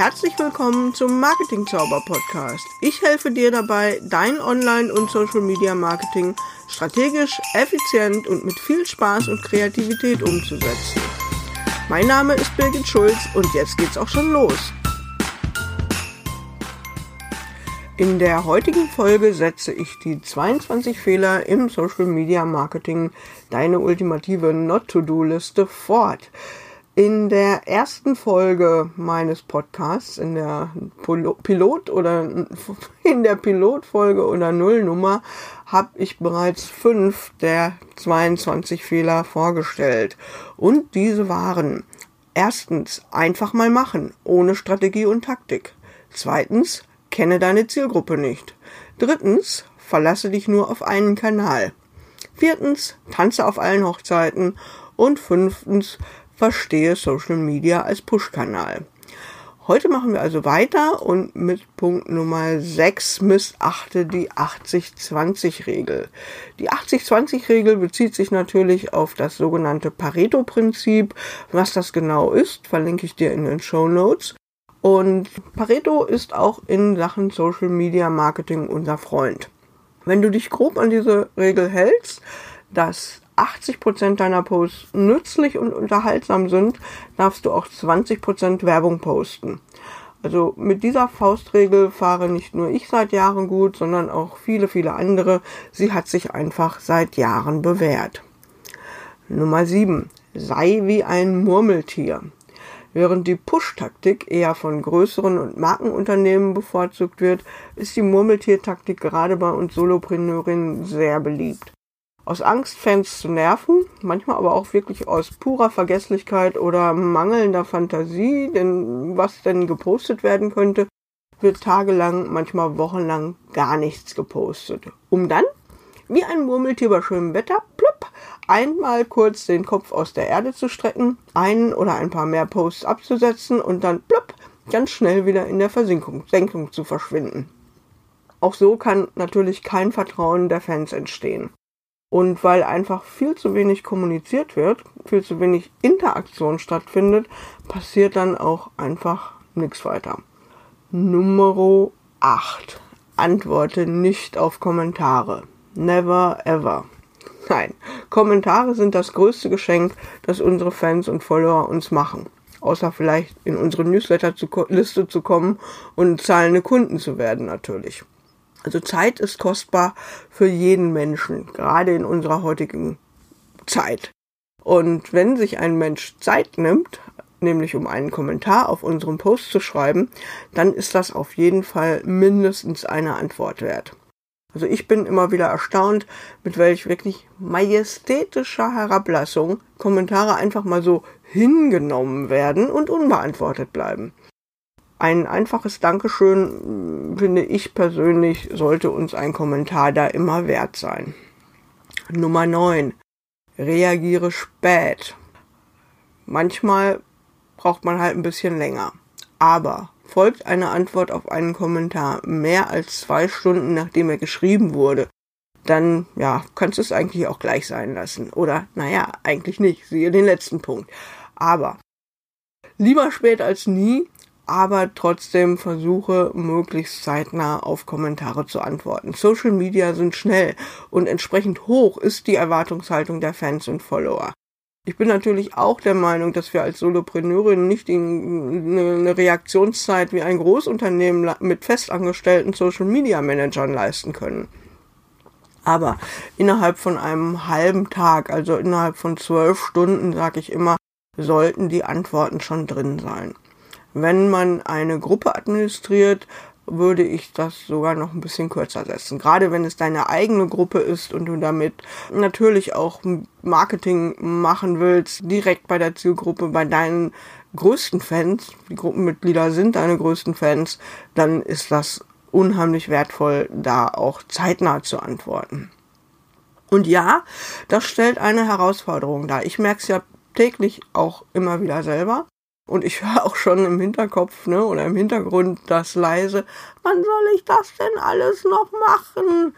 Herzlich willkommen zum Marketing Zauber Podcast. Ich helfe dir dabei, dein Online- und Social Media Marketing strategisch, effizient und mit viel Spaß und Kreativität umzusetzen. Mein Name ist Birgit Schulz und jetzt geht's auch schon los. In der heutigen Folge setze ich die 22 Fehler im Social Media Marketing, deine ultimative Not-to-Do-Liste fort. In der ersten Folge meines Podcasts, in der Pilot oder in der Pilotfolge oder Nullnummer, habe ich bereits fünf der 22 Fehler vorgestellt. Und diese waren erstens einfach mal machen, ohne Strategie und Taktik. Zweitens Kenne deine Zielgruppe nicht. Drittens, verlasse dich nur auf einen Kanal. Viertens, tanze auf allen Hochzeiten. Und fünftens, verstehe Social Media als Push-Kanal. Heute machen wir also weiter und mit Punkt Nummer 6 missachte die 80-20-Regel. Die 80-20-Regel bezieht sich natürlich auf das sogenannte Pareto-Prinzip. Was das genau ist, verlinke ich dir in den Show Notes. Und Pareto ist auch in Sachen Social Media Marketing unser Freund. Wenn du dich grob an diese Regel hältst, dass 80% deiner Posts nützlich und unterhaltsam sind, darfst du auch 20% Werbung posten. Also mit dieser Faustregel fahre nicht nur ich seit Jahren gut, sondern auch viele, viele andere. Sie hat sich einfach seit Jahren bewährt. Nummer 7. Sei wie ein Murmeltier. Während die Push-Taktik eher von größeren und Markenunternehmen bevorzugt wird, ist die Murmeltier-Taktik gerade bei uns Solopreneurinnen sehr beliebt. Aus Angst, Fans zu nerven, manchmal aber auch wirklich aus purer Vergesslichkeit oder mangelnder Fantasie, denn was denn gepostet werden könnte, wird tagelang, manchmal wochenlang gar nichts gepostet. Um dann, wie ein Murmeltier bei schönem Wetter, plupp, einmal kurz den Kopf aus der Erde zu strecken, einen oder ein paar mehr Posts abzusetzen und dann plupp, ganz schnell wieder in der Versenkung Senkung zu verschwinden. Auch so kann natürlich kein Vertrauen der Fans entstehen. Und weil einfach viel zu wenig kommuniziert wird, viel zu wenig Interaktion stattfindet, passiert dann auch einfach nichts weiter. Nummer 8. Antworte nicht auf Kommentare. Never ever. Nein, Kommentare sind das größte Geschenk, das unsere Fans und Follower uns machen. Außer vielleicht in unsere Newsletter-Liste zu kommen und zahlende Kunden zu werden natürlich. Also Zeit ist kostbar für jeden Menschen, gerade in unserer heutigen Zeit. Und wenn sich ein Mensch Zeit nimmt, nämlich um einen Kommentar auf unserem Post zu schreiben, dann ist das auf jeden Fall mindestens eine Antwort wert. Also ich bin immer wieder erstaunt, mit welch wirklich majestätischer Herablassung Kommentare einfach mal so hingenommen werden und unbeantwortet bleiben. Ein einfaches Dankeschön, finde ich persönlich, sollte uns ein Kommentar da immer wert sein. Nummer 9. Reagiere spät. Manchmal braucht man halt ein bisschen länger. Aber folgt eine Antwort auf einen Kommentar mehr als zwei Stunden nachdem er geschrieben wurde, dann ja, kannst du es eigentlich auch gleich sein lassen. Oder naja, eigentlich nicht. Siehe den letzten Punkt. Aber lieber spät als nie, aber trotzdem versuche möglichst zeitnah auf Kommentare zu antworten. Social Media sind schnell und entsprechend hoch ist die Erwartungshaltung der Fans und Follower. Ich bin natürlich auch der Meinung, dass wir als Solopreneurin nicht eine Reaktionszeit wie ein Großunternehmen mit festangestellten Social Media Managern leisten können. Aber innerhalb von einem halben Tag, also innerhalb von zwölf Stunden, sage ich immer, sollten die Antworten schon drin sein. Wenn man eine Gruppe administriert, würde ich das sogar noch ein bisschen kürzer setzen. Gerade wenn es deine eigene Gruppe ist und du damit natürlich auch Marketing machen willst, direkt bei der Zielgruppe, bei deinen größten Fans, die Gruppenmitglieder sind deine größten Fans, dann ist das unheimlich wertvoll, da auch zeitnah zu antworten. Und ja, das stellt eine Herausforderung dar. Ich merke es ja täglich auch immer wieder selber. Und ich höre auch schon im Hinterkopf, ne, oder im Hintergrund das leise, wann soll ich das denn alles noch machen?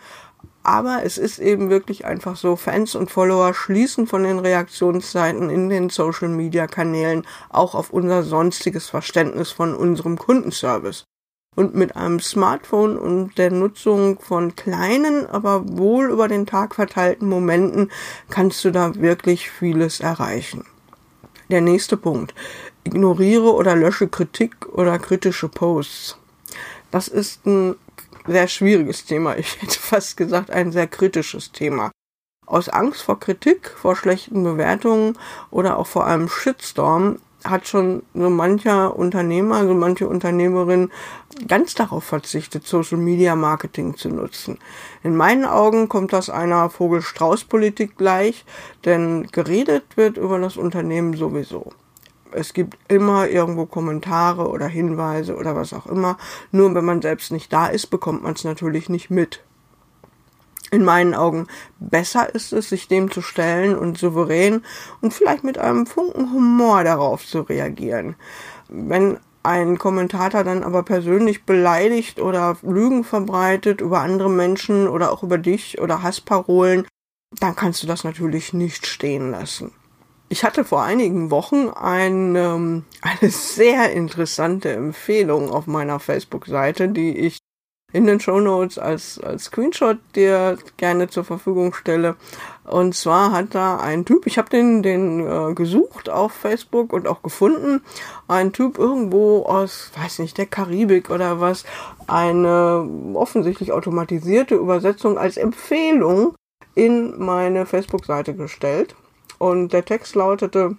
Aber es ist eben wirklich einfach so, Fans und Follower schließen von den Reaktionsseiten in den Social-Media-Kanälen auch auf unser sonstiges Verständnis von unserem Kundenservice. Und mit einem Smartphone und der Nutzung von kleinen, aber wohl über den Tag verteilten Momenten kannst du da wirklich vieles erreichen. Der nächste Punkt. Ignoriere oder lösche Kritik oder kritische Posts. Das ist ein sehr schwieriges Thema. Ich hätte fast gesagt, ein sehr kritisches Thema. Aus Angst vor Kritik, vor schlechten Bewertungen oder auch vor einem Shitstorm hat schon so mancher Unternehmer, so manche Unternehmerin ganz darauf verzichtet, Social Media Marketing zu nutzen. In meinen Augen kommt das einer Vogel-Strauß-Politik gleich, denn geredet wird über das Unternehmen sowieso. Es gibt immer irgendwo Kommentare oder Hinweise oder was auch immer. Nur wenn man selbst nicht da ist, bekommt man es natürlich nicht mit in meinen Augen besser ist es, sich dem zu stellen und souverän und vielleicht mit einem Funken Humor darauf zu reagieren. Wenn ein Kommentator dann aber persönlich beleidigt oder Lügen verbreitet über andere Menschen oder auch über dich oder Hassparolen, dann kannst du das natürlich nicht stehen lassen. Ich hatte vor einigen Wochen ein, ähm, eine sehr interessante Empfehlung auf meiner Facebook-Seite, die ich in den Show Notes als, als Screenshot dir gerne zur Verfügung stelle. Und zwar hat da ein Typ, ich habe den, den äh, gesucht auf Facebook und auch gefunden, ein Typ irgendwo aus, weiß nicht, der Karibik oder was, eine offensichtlich automatisierte Übersetzung als Empfehlung in meine Facebook-Seite gestellt. Und der Text lautete,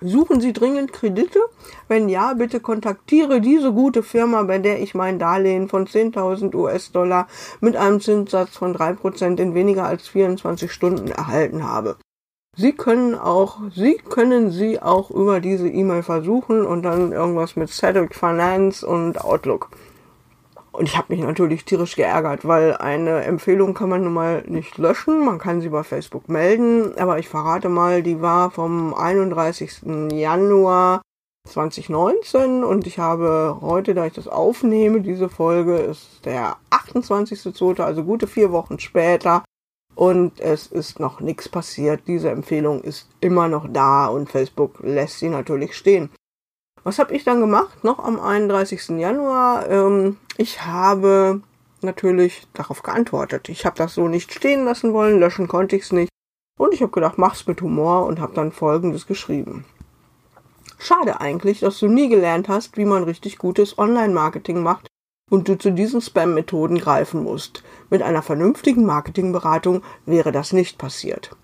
Suchen Sie dringend Kredite? Wenn ja, bitte kontaktiere diese gute Firma, bei der ich mein Darlehen von 10.000 US-Dollar mit einem Zinssatz von 3% in weniger als 24 Stunden erhalten habe. Sie können auch, Sie können Sie auch über diese E-Mail versuchen und dann irgendwas mit Settled Finance und Outlook. Und ich habe mich natürlich tierisch geärgert, weil eine Empfehlung kann man nun mal nicht löschen. Man kann sie bei Facebook melden. Aber ich verrate mal, die war vom 31. Januar 2019 und ich habe heute, da ich das aufnehme, diese Folge ist der 28.2., also gute vier Wochen später. Und es ist noch nichts passiert. Diese Empfehlung ist immer noch da und Facebook lässt sie natürlich stehen. Was habe ich dann gemacht? Noch am 31. Januar. Ähm, ich habe natürlich darauf geantwortet. Ich habe das so nicht stehen lassen wollen, löschen konnte ich es nicht. Und ich habe gedacht, mach's mit Humor und habe dann folgendes geschrieben. Schade eigentlich, dass du nie gelernt hast, wie man richtig gutes Online-Marketing macht und du zu diesen Spam-Methoden greifen musst. Mit einer vernünftigen Marketingberatung wäre das nicht passiert.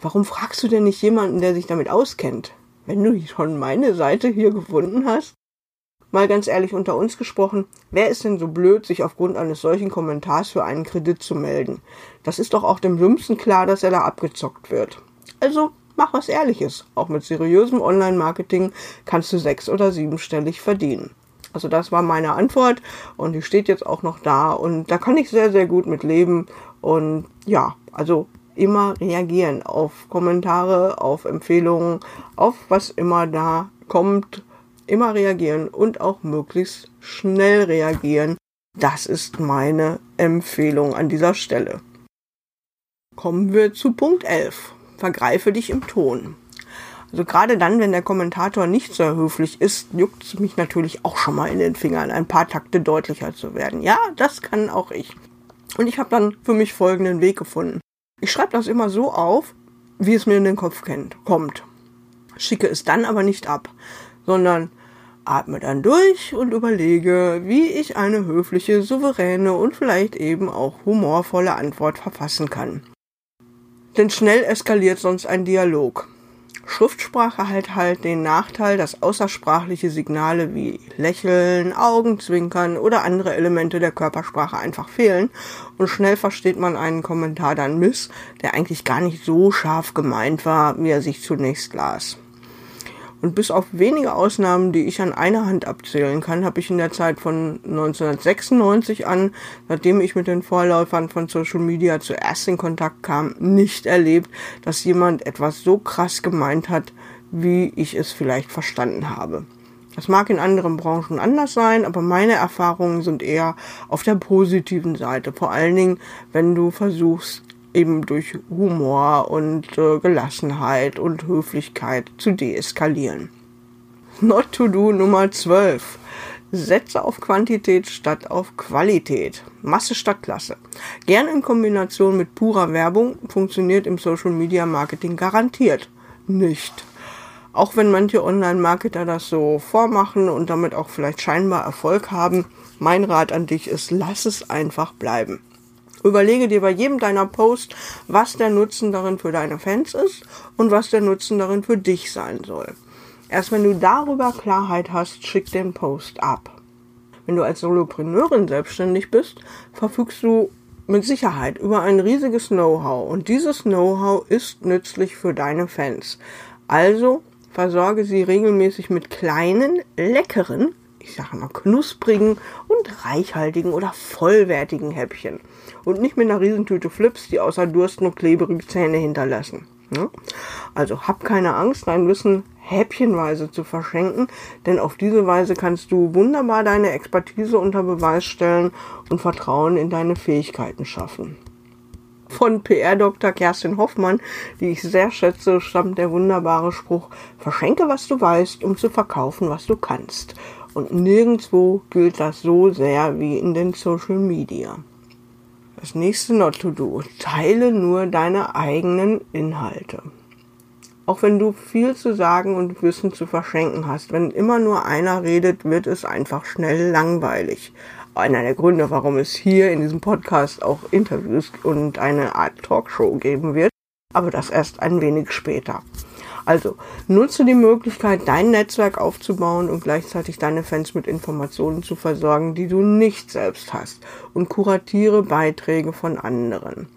Warum fragst du denn nicht jemanden, der sich damit auskennt? wenn du schon meine Seite hier gefunden hast? Mal ganz ehrlich unter uns gesprochen, wer ist denn so blöd, sich aufgrund eines solchen Kommentars für einen Kredit zu melden? Das ist doch auch dem Dümmsten klar, dass er da abgezockt wird. Also mach was Ehrliches. Auch mit seriösem Online-Marketing kannst du sechs- oder siebenstellig verdienen. Also das war meine Antwort und die steht jetzt auch noch da und da kann ich sehr, sehr gut mit leben. Und ja, also immer reagieren auf Kommentare, auf Empfehlungen, auf was immer da kommt, immer reagieren und auch möglichst schnell reagieren. Das ist meine Empfehlung an dieser Stelle. Kommen wir zu Punkt 11. Vergreife dich im Ton. Also gerade dann, wenn der Kommentator nicht sehr höflich ist, juckt es mich natürlich auch schon mal in den Fingern, ein paar Takte deutlicher zu werden. Ja, das kann auch ich. Und ich habe dann für mich folgenden Weg gefunden. Ich schreibe das immer so auf, wie es mir in den Kopf kennt, kommt. Schicke es dann aber nicht ab, sondern atme dann durch und überlege, wie ich eine höfliche, souveräne und vielleicht eben auch humorvolle Antwort verfassen kann. Denn schnell eskaliert sonst ein Dialog. Schriftsprache hat halt den Nachteil, dass außersprachliche Signale wie Lächeln, Augenzwinkern oder andere Elemente der Körpersprache einfach fehlen und schnell versteht man einen Kommentar dann miss, der eigentlich gar nicht so scharf gemeint war, wie er sich zunächst las. Und bis auf wenige Ausnahmen, die ich an einer Hand abzählen kann, habe ich in der Zeit von 1996 an, nachdem ich mit den Vorläufern von Social Media zuerst in Kontakt kam, nicht erlebt, dass jemand etwas so krass gemeint hat, wie ich es vielleicht verstanden habe. Das mag in anderen Branchen anders sein, aber meine Erfahrungen sind eher auf der positiven Seite. Vor allen Dingen, wenn du versuchst, eben durch Humor und äh, Gelassenheit und Höflichkeit zu deeskalieren. Not to do Nummer 12. Setze auf Quantität statt auf Qualität. Masse statt Klasse. Gern in Kombination mit purer Werbung funktioniert im Social Media Marketing garantiert nicht. Auch wenn manche Online-Marketer das so vormachen und damit auch vielleicht scheinbar Erfolg haben, mein Rat an dich ist, lass es einfach bleiben. Überlege dir bei jedem deiner Posts, was der Nutzen darin für deine Fans ist und was der Nutzen darin für dich sein soll. Erst wenn du darüber Klarheit hast, schick den Post ab. Wenn du als Solopreneurin selbstständig bist, verfügst du mit Sicherheit über ein riesiges Know-how und dieses Know-how ist nützlich für deine Fans. Also versorge sie regelmäßig mit kleinen, leckeren, ich sage mal knusprigen und reichhaltigen oder vollwertigen Häppchen. Und nicht mit einer Riesentüte Flips, die außer Durst nur klebrige Zähne hinterlassen. Also hab keine Angst, dein Wissen häppchenweise zu verschenken, denn auf diese Weise kannst du wunderbar deine Expertise unter Beweis stellen und Vertrauen in deine Fähigkeiten schaffen von PR-Dr. Kerstin Hoffmann, die ich sehr schätze, stammt der wunderbare Spruch, verschenke, was du weißt, um zu verkaufen, was du kannst. Und nirgendwo gilt das so sehr wie in den Social Media. Das nächste Not to Do. Teile nur deine eigenen Inhalte. Auch wenn du viel zu sagen und Wissen zu verschenken hast, wenn immer nur einer redet, wird es einfach schnell langweilig einer der Gründe, warum es hier in diesem Podcast auch Interviews und eine Art Talkshow geben wird, aber das erst ein wenig später. Also nutze die Möglichkeit, dein Netzwerk aufzubauen und gleichzeitig deine Fans mit Informationen zu versorgen, die du nicht selbst hast und kuratiere Beiträge von anderen.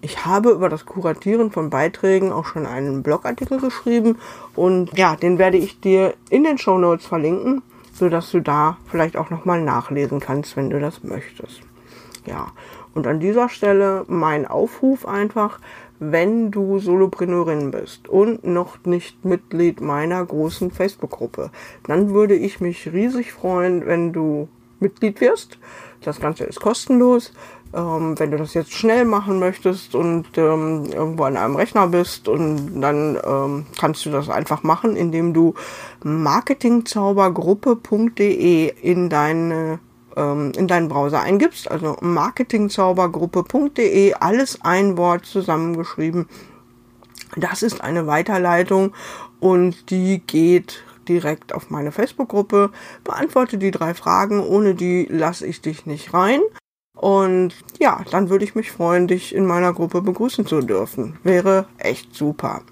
Ich habe über das Kuratieren von Beiträgen auch schon einen Blogartikel geschrieben und ja, den werde ich dir in den Show Notes verlinken so dass du da vielleicht auch nochmal nachlesen kannst, wenn du das möchtest. Ja, und an dieser Stelle mein Aufruf einfach, wenn du Solopreneurin bist und noch nicht Mitglied meiner großen Facebook-Gruppe, dann würde ich mich riesig freuen, wenn du Mitglied wirst. Das Ganze ist kostenlos. Ähm, wenn du das jetzt schnell machen möchtest und ähm, irgendwo an einem Rechner bist und dann ähm, kannst du das einfach machen, indem du marketingzaubergruppe.de in deine ähm, in deinen Browser eingibst, also marketingzaubergruppe.de, alles ein Wort zusammengeschrieben. Das ist eine Weiterleitung und die geht direkt auf meine Facebook-Gruppe, beantworte die drei Fragen, ohne die lasse ich dich nicht rein. Und ja, dann würde ich mich freuen, dich in meiner Gruppe begrüßen zu dürfen. Wäre echt super.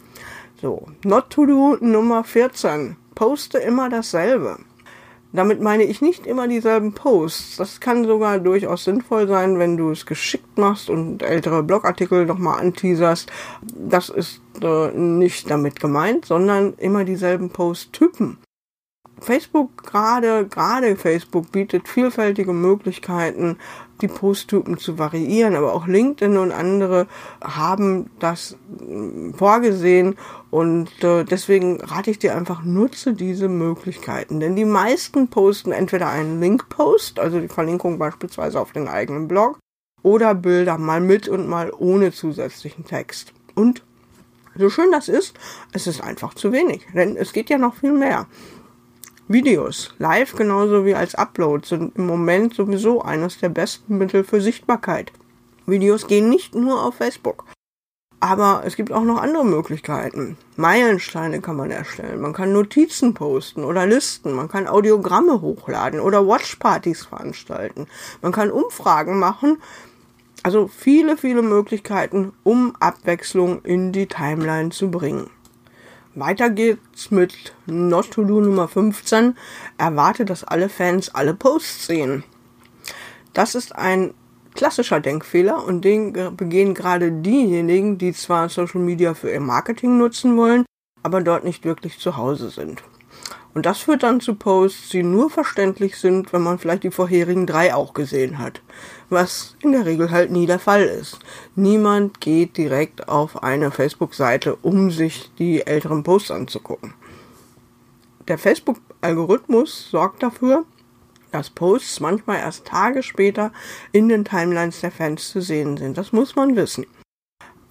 So, Not to Do Nummer 14. Poste immer dasselbe. Damit meine ich nicht immer dieselben Posts. Das kann sogar durchaus sinnvoll sein, wenn du es geschickt machst und ältere Blogartikel nochmal anteaserst. Das ist äh, nicht damit gemeint, sondern immer dieselben Posttypen. Facebook gerade, gerade Facebook bietet vielfältige Möglichkeiten, die Posttypen zu variieren, aber auch LinkedIn und andere haben das mm, vorgesehen und äh, deswegen rate ich dir einfach, nutze diese Möglichkeiten, denn die meisten posten entweder einen Link-Post, also die Verlinkung beispielsweise auf den eigenen Blog, oder Bilder mal mit und mal ohne zusätzlichen Text. Und so schön das ist, es ist einfach zu wenig, denn es geht ja noch viel mehr. Videos, live genauso wie als Upload, sind im Moment sowieso eines der besten Mittel für Sichtbarkeit. Videos gehen nicht nur auf Facebook. Aber es gibt auch noch andere Möglichkeiten. Meilensteine kann man erstellen. Man kann Notizen posten oder Listen. Man kann Audiogramme hochladen oder Watchpartys veranstalten. Man kann Umfragen machen. Also viele, viele Möglichkeiten, um Abwechslung in die Timeline zu bringen. Weiter geht's mit Not to Do Nummer 15. Erwarte, dass alle Fans alle Posts sehen. Das ist ein klassischer Denkfehler und den begehen gerade diejenigen, die zwar Social Media für ihr Marketing nutzen wollen, aber dort nicht wirklich zu Hause sind. Und das führt dann zu Posts, die nur verständlich sind, wenn man vielleicht die vorherigen drei auch gesehen hat. Was in der Regel halt nie der Fall ist. Niemand geht direkt auf eine Facebook-Seite, um sich die älteren Posts anzugucken. Der Facebook Algorithmus sorgt dafür, dass Posts manchmal erst Tage später in den Timelines der Fans zu sehen sind. Das muss man wissen.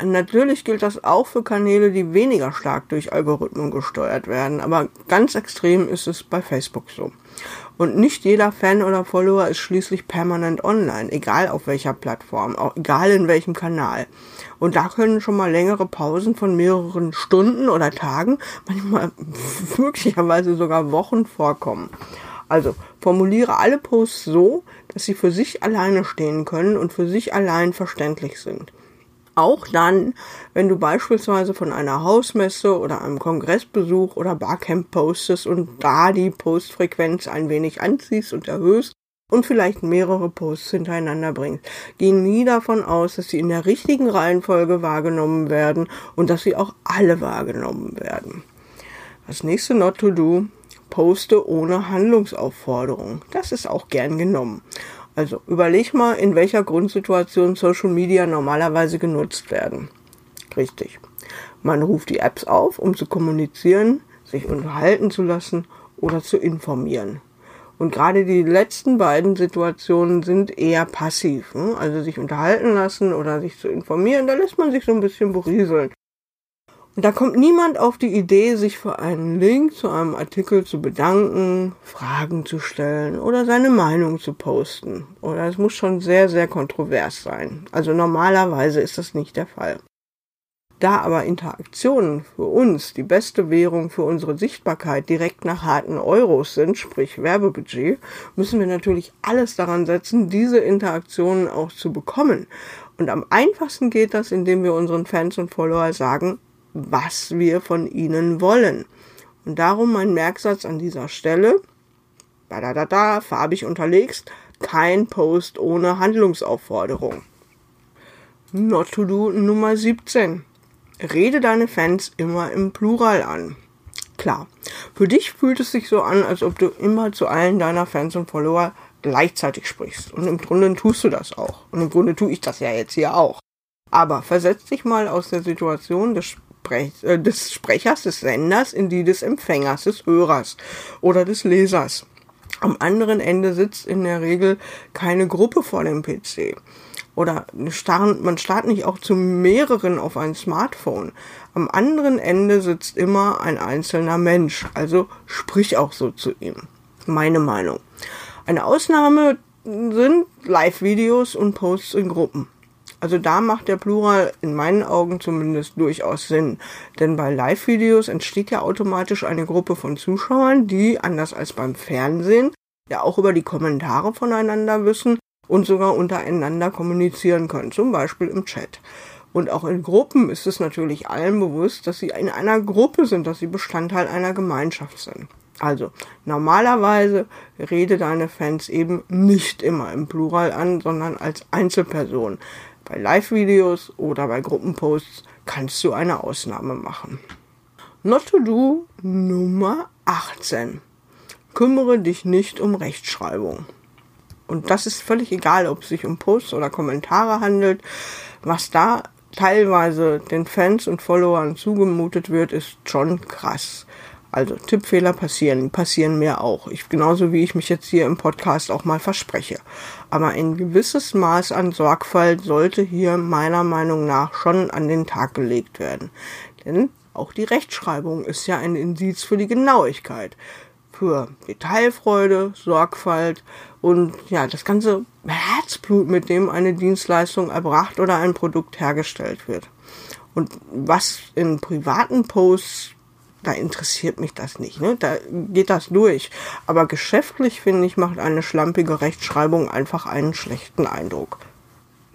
Natürlich gilt das auch für Kanäle, die weniger stark durch Algorithmen gesteuert werden, aber ganz extrem ist es bei Facebook so. Und nicht jeder Fan oder Follower ist schließlich permanent online, egal auf welcher Plattform, auch egal in welchem Kanal. Und da können schon mal längere Pausen von mehreren Stunden oder Tagen, manchmal möglicherweise sogar Wochen vorkommen. Also formuliere alle Posts so, dass sie für sich alleine stehen können und für sich allein verständlich sind. Auch dann, wenn du beispielsweise von einer Hausmesse oder einem Kongressbesuch oder Barcamp postest und da die Postfrequenz ein wenig anziehst und erhöhst und vielleicht mehrere Posts hintereinander bringst. Geh nie davon aus, dass sie in der richtigen Reihenfolge wahrgenommen werden und dass sie auch alle wahrgenommen werden. Das nächste Not to Do, poste ohne Handlungsaufforderung. Das ist auch gern genommen. Also überleg mal, in welcher Grundsituation Social Media normalerweise genutzt werden. Richtig. Man ruft die Apps auf, um zu kommunizieren, sich unterhalten zu lassen oder zu informieren. Und gerade die letzten beiden Situationen sind eher passiv. Ne? Also sich unterhalten lassen oder sich zu informieren, da lässt man sich so ein bisschen berieseln. Da kommt niemand auf die Idee, sich für einen Link zu einem Artikel zu bedanken, Fragen zu stellen oder seine Meinung zu posten. Oder es muss schon sehr, sehr kontrovers sein. Also normalerweise ist das nicht der Fall. Da aber Interaktionen für uns die beste Währung für unsere Sichtbarkeit direkt nach harten Euros sind, sprich Werbebudget, müssen wir natürlich alles daran setzen, diese Interaktionen auch zu bekommen. Und am einfachsten geht das, indem wir unseren Fans und Follower sagen, was wir von ihnen wollen. Und darum mein Merksatz an dieser Stelle, da farbig unterlegst, kein Post ohne Handlungsaufforderung. Not to do Nummer 17. Rede deine Fans immer im Plural an. Klar, für dich fühlt es sich so an, als ob du immer zu allen deiner Fans und Follower gleichzeitig sprichst. Und im Grunde tust du das auch. Und im Grunde tue ich das ja jetzt hier auch. Aber versetz dich mal aus der Situation des des Sprechers, des Senders in die des Empfängers, des Hörers oder des Lesers. Am anderen Ende sitzt in der Regel keine Gruppe vor dem PC. Oder man starrt nicht auch zu mehreren auf ein Smartphone. Am anderen Ende sitzt immer ein einzelner Mensch. Also sprich auch so zu ihm. Meine Meinung. Eine Ausnahme sind Live-Videos und Posts in Gruppen. Also da macht der Plural in meinen Augen zumindest durchaus Sinn. Denn bei Live-Videos entsteht ja automatisch eine Gruppe von Zuschauern, die, anders als beim Fernsehen, ja auch über die Kommentare voneinander wissen und sogar untereinander kommunizieren können, zum Beispiel im Chat. Und auch in Gruppen ist es natürlich allen bewusst, dass sie in einer Gruppe sind, dass sie Bestandteil einer Gemeinschaft sind. Also, normalerweise rede deine Fans eben nicht immer im Plural an, sondern als Einzelperson. Bei Live-Videos oder bei Gruppenposts kannst du eine Ausnahme machen. Not to do Nummer 18. Kümmere dich nicht um Rechtschreibung. Und das ist völlig egal, ob es sich um Posts oder Kommentare handelt. Was da teilweise den Fans und Followern zugemutet wird, ist schon krass. Also Tippfehler passieren, passieren mir auch. Ich, genauso wie ich mich jetzt hier im Podcast auch mal verspreche. Aber ein gewisses Maß an Sorgfalt sollte hier meiner Meinung nach schon an den Tag gelegt werden. Denn auch die Rechtschreibung ist ja ein Indiz für die Genauigkeit, für Detailfreude, Sorgfalt und ja, das ganze Herzblut, mit dem eine Dienstleistung erbracht oder ein Produkt hergestellt wird. Und was in privaten Posts da interessiert mich das nicht. Ne? Da geht das durch. Aber geschäftlich, finde ich, macht eine schlampige Rechtschreibung einfach einen schlechten Eindruck.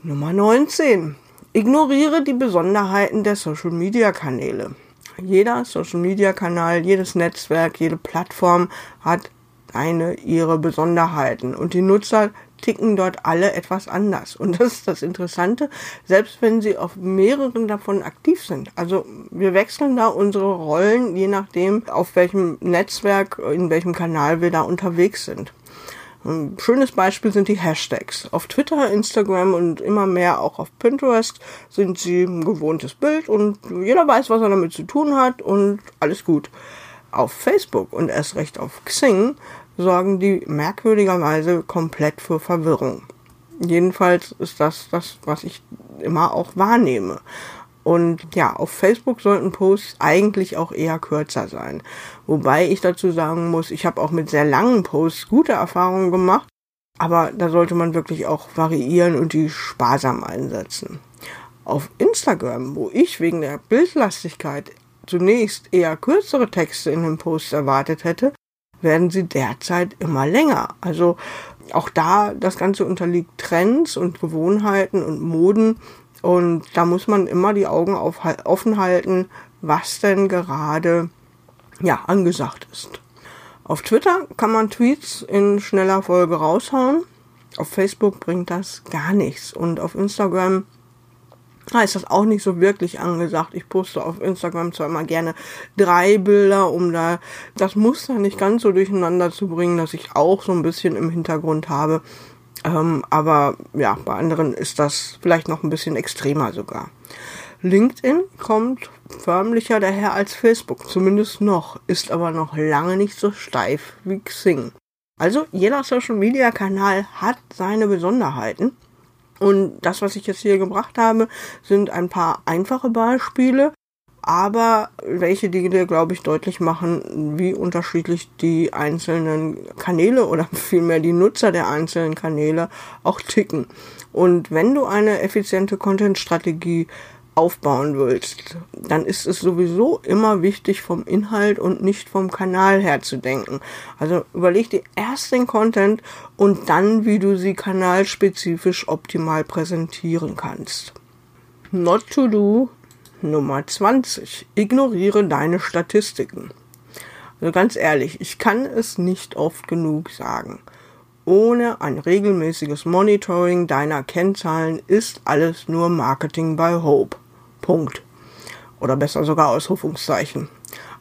Nummer 19. Ignoriere die Besonderheiten der Social-Media-Kanäle. Jeder Social-Media-Kanal, jedes Netzwerk, jede Plattform hat eine ihre Besonderheiten und die Nutzer ticken dort alle etwas anders. Und das ist das Interessante, selbst wenn sie auf mehreren davon aktiv sind. Also wir wechseln da unsere Rollen, je nachdem, auf welchem Netzwerk, in welchem Kanal wir da unterwegs sind. Ein schönes Beispiel sind die Hashtags. Auf Twitter, Instagram und immer mehr auch auf Pinterest sind sie ein gewohntes Bild und jeder weiß, was er damit zu tun hat und alles gut. auf Facebook und erst recht auf Xing sorgen die merkwürdigerweise komplett für Verwirrung. Jedenfalls ist das das, was ich immer auch wahrnehme. Und ja, auf Facebook sollten Posts eigentlich auch eher kürzer sein. Wobei ich dazu sagen muss, ich habe auch mit sehr langen Posts gute Erfahrungen gemacht. Aber da sollte man wirklich auch variieren und die sparsam einsetzen. Auf Instagram, wo ich wegen der Bildlastigkeit zunächst eher kürzere Texte in den Posts erwartet hätte, werden sie derzeit immer länger. Also auch da, das Ganze unterliegt Trends und Gewohnheiten und Moden. Und da muss man immer die Augen auf, offen halten, was denn gerade ja, angesagt ist. Auf Twitter kann man Tweets in schneller Folge raushauen. Auf Facebook bringt das gar nichts. Und auf Instagram da ist das auch nicht so wirklich angesagt. Ich poste auf Instagram zwar immer gerne drei Bilder, um da das Muster nicht ganz so durcheinander zu bringen, dass ich auch so ein bisschen im Hintergrund habe. Ähm, aber ja, bei anderen ist das vielleicht noch ein bisschen extremer sogar. LinkedIn kommt förmlicher daher als Facebook, zumindest noch, ist aber noch lange nicht so steif wie Xing. Also jeder Social Media Kanal hat seine Besonderheiten. Und das, was ich jetzt hier gebracht habe, sind ein paar einfache Beispiele, aber welche, die dir, glaube ich, deutlich machen, wie unterschiedlich die einzelnen Kanäle oder vielmehr die Nutzer der einzelnen Kanäle auch ticken. Und wenn du eine effiziente Content-Strategie aufbauen willst, dann ist es sowieso immer wichtig, vom Inhalt und nicht vom Kanal her zu denken. Also überleg dir erst den Content und dann, wie du sie kanalspezifisch optimal präsentieren kannst. Not to do Nummer 20. Ignoriere deine Statistiken. Also ganz ehrlich, ich kann es nicht oft genug sagen. Ohne ein regelmäßiges Monitoring deiner Kennzahlen ist alles nur Marketing by Hope. Punkt. Oder besser sogar Ausrufungszeichen.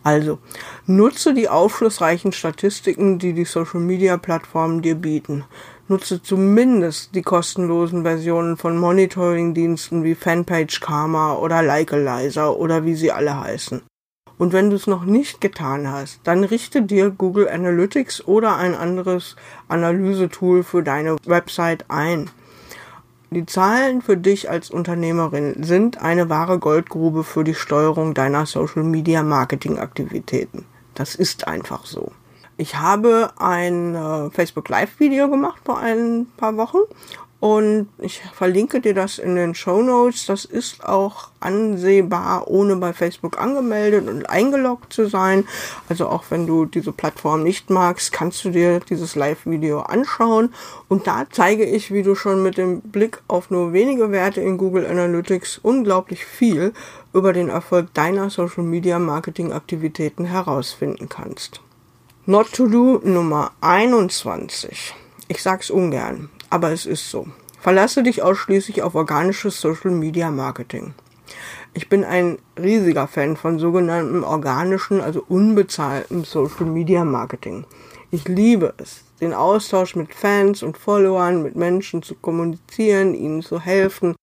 Also, nutze die aufschlussreichen Statistiken, die die Social Media Plattformen dir bieten. Nutze zumindest die kostenlosen Versionen von Monitoring-Diensten wie Fanpage Karma oder Likealizer oder wie sie alle heißen. Und wenn du es noch nicht getan hast, dann richte dir Google Analytics oder ein anderes Analysetool für deine Website ein. Die Zahlen für dich als Unternehmerin sind eine wahre Goldgrube für die Steuerung deiner Social Media Marketing Aktivitäten. Das ist einfach so. Ich habe ein äh, Facebook Live Video gemacht vor ein paar Wochen und ich verlinke dir das in den Show Notes. Das ist auch ansehbar, ohne bei Facebook angemeldet und eingeloggt zu sein. Also auch wenn du diese Plattform nicht magst, kannst du dir dieses Live-Video anschauen. Und da zeige ich, wie du schon mit dem Blick auf nur wenige Werte in Google Analytics unglaublich viel über den Erfolg deiner Social Media Marketing Aktivitäten herausfinden kannst. Not to do Nummer 21. Ich sag's ungern aber es ist so. Verlasse dich ausschließlich auf organisches Social Media Marketing. Ich bin ein riesiger Fan von sogenanntem organischen, also unbezahltem Social Media Marketing. Ich liebe es, den Austausch mit Fans und Followern, mit Menschen zu kommunizieren, ihnen zu helfen,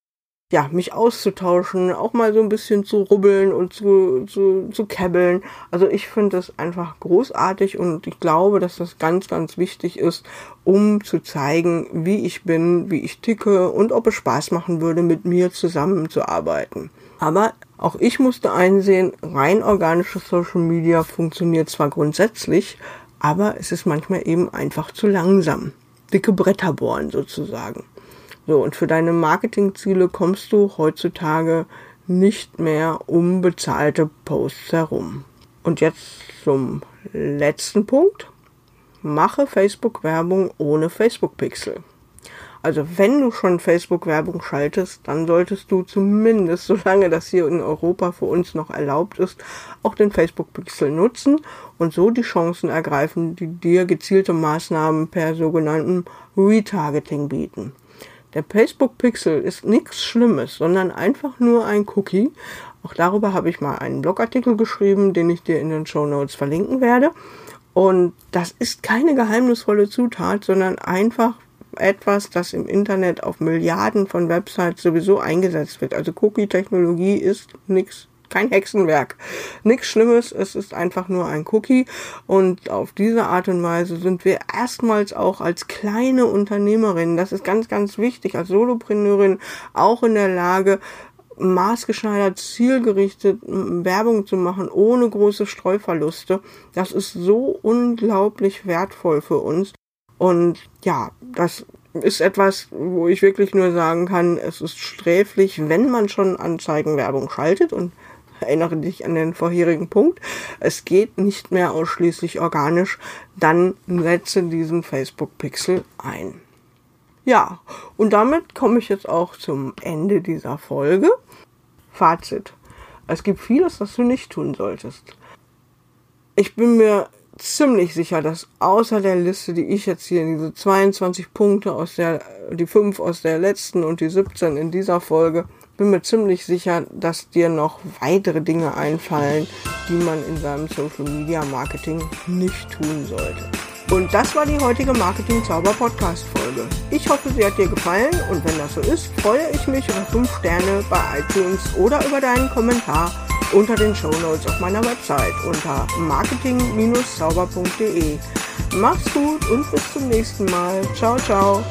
ja, mich auszutauschen, auch mal so ein bisschen zu rubbeln und zu, zu, zu kebbeln. Also ich finde das einfach großartig und ich glaube, dass das ganz, ganz wichtig ist, um zu zeigen, wie ich bin, wie ich ticke und ob es Spaß machen würde, mit mir zusammenzuarbeiten. Aber auch ich musste einsehen, rein organisches Social Media funktioniert zwar grundsätzlich, aber es ist manchmal eben einfach zu langsam. Dicke Bretter bohren sozusagen. So, und für deine Marketingziele kommst du heutzutage nicht mehr um bezahlte Posts herum. Und jetzt zum letzten Punkt. Mache Facebook-Werbung ohne Facebook-Pixel. Also wenn du schon Facebook-Werbung schaltest, dann solltest du zumindest, solange das hier in Europa für uns noch erlaubt ist, auch den Facebook-Pixel nutzen und so die Chancen ergreifen, die dir gezielte Maßnahmen per sogenannten Retargeting bieten. Der Facebook Pixel ist nichts Schlimmes, sondern einfach nur ein Cookie. Auch darüber habe ich mal einen Blogartikel geschrieben, den ich dir in den Show Notes verlinken werde. Und das ist keine geheimnisvolle Zutat, sondern einfach etwas, das im Internet auf Milliarden von Websites sowieso eingesetzt wird. Also Cookie-Technologie ist nichts kein Hexenwerk. Nichts Schlimmes, es ist einfach nur ein Cookie. Und auf diese Art und Weise sind wir erstmals auch als kleine Unternehmerin, das ist ganz, ganz wichtig, als Solopreneurin auch in der Lage, maßgeschneidert, zielgerichtet Werbung zu machen, ohne große Streuverluste. Das ist so unglaublich wertvoll für uns. Und ja, das ist etwas, wo ich wirklich nur sagen kann, es ist sträflich, wenn man schon Anzeigenwerbung schaltet und erinnere dich an den vorherigen Punkt, es geht nicht mehr ausschließlich organisch, dann setze diesen Facebook-Pixel ein. Ja, und damit komme ich jetzt auch zum Ende dieser Folge. Fazit. Es gibt vieles, was du nicht tun solltest. Ich bin mir ziemlich sicher, dass außer der Liste, die ich jetzt hier, diese 22 Punkte aus der, die 5 aus der letzten und die 17 in dieser Folge, bin mir ziemlich sicher, dass dir noch weitere Dinge einfallen, die man in seinem Social Media Marketing nicht tun sollte. Und das war die heutige Marketing Zauber Podcast Folge. Ich hoffe, sie hat dir gefallen und wenn das so ist, freue ich mich über 5 Sterne bei iTunes oder über deinen Kommentar unter den Show Notes auf meiner Website unter marketing-zauber.de. Mach's gut und bis zum nächsten Mal. Ciao, ciao.